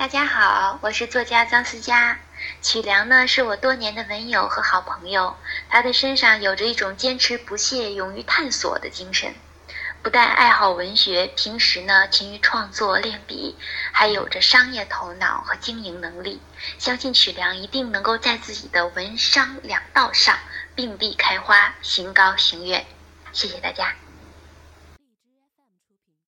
大家好我是作家张思佳。曲良呢是我多年的文友和好朋友。他的身上有着一种坚持不懈勇于探索的精神。不但爱好文学平时呢勤于创作练笔还有着商业头脑和经营能力。相信曲良一定能够在自己的文商两道上并蒂开花行高行远。谢谢大家。